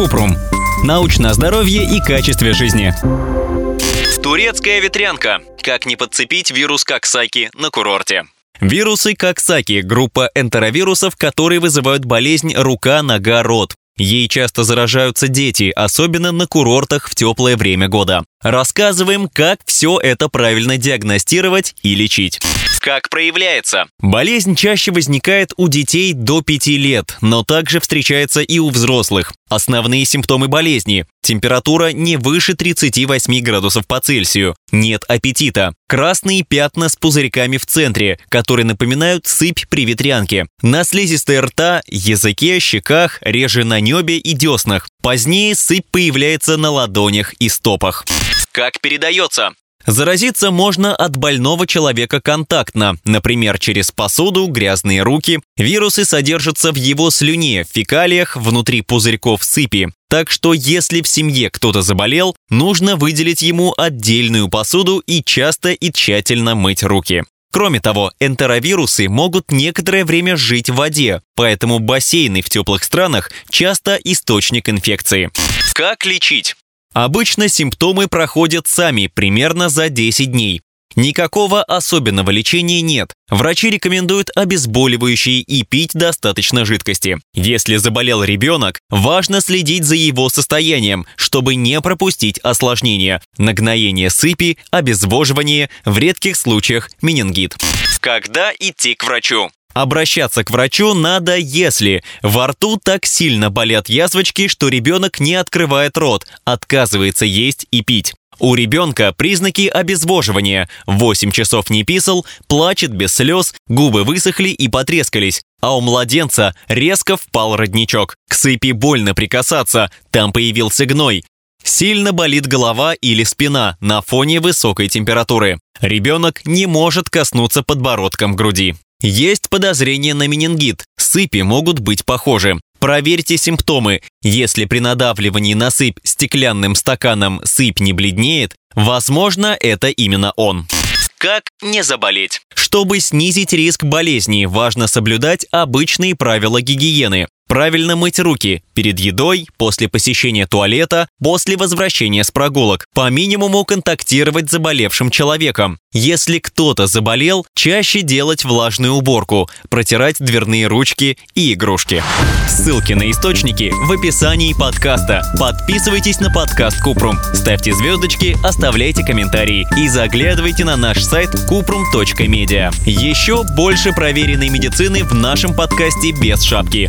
Купрум. Научное здоровье и качестве жизни. Турецкая ветрянка. Как не подцепить вирус Коксаки на курорте. Вирусы Коксаки – группа энтеровирусов, которые вызывают болезнь рука, нога, рот. Ей часто заражаются дети, особенно на курортах в теплое время года. Рассказываем, как все это правильно диагностировать и лечить. Как проявляется? Болезнь чаще возникает у детей до 5 лет, но также встречается и у взрослых. Основные симптомы болезни – температура не выше 38 градусов по Цельсию, нет аппетита, красные пятна с пузырьками в центре, которые напоминают сыпь при ветрянке, на слизистой рта, языке, щеках, реже на небе и деснах. Позднее сыпь появляется на ладонях и стопах. Как передается? Заразиться можно от больного человека контактно, например, через посуду, грязные руки. Вирусы содержатся в его слюне, фекалиях, внутри пузырьков сыпи. Так что если в семье кто-то заболел, нужно выделить ему отдельную посуду и часто и тщательно мыть руки. Кроме того, энтеровирусы могут некоторое время жить в воде, поэтому бассейны в теплых странах часто источник инфекции. Как лечить? Обычно симптомы проходят сами примерно за 10 дней. Никакого особенного лечения нет. Врачи рекомендуют обезболивающие и пить достаточно жидкости. Если заболел ребенок, важно следить за его состоянием, чтобы не пропустить осложнения, нагноение сыпи, обезвоживание, в редких случаях менингит. Когда идти к врачу? Обращаться к врачу надо, если во рту так сильно болят язвочки, что ребенок не открывает рот, отказывается есть и пить. У ребенка признаки обезвоживания. 8 часов не писал, плачет без слез, губы высохли и потрескались. А у младенца резко впал родничок. К сыпи больно прикасаться, там появился гной. Сильно болит голова или спина на фоне высокой температуры. Ребенок не может коснуться подбородком груди. Есть подозрение на менингит. Сыпи могут быть похожи. Проверьте симптомы. Если при надавливании на сыпь стеклянным стаканом сыпь не бледнеет, возможно, это именно он. Как не заболеть? Чтобы снизить риск болезни, важно соблюдать обычные правила гигиены. Правильно мыть руки перед едой, после посещения туалета, после возвращения с прогулок. По минимуму контактировать с заболевшим человеком. Если кто-то заболел, чаще делать влажную уборку, протирать дверные ручки и игрушки. Ссылки на источники в описании подкаста. Подписывайтесь на подкаст Купрум, ставьте звездочки, оставляйте комментарии и заглядывайте на наш сайт kuprum.media. Еще больше проверенной медицины в нашем подкасте без шапки.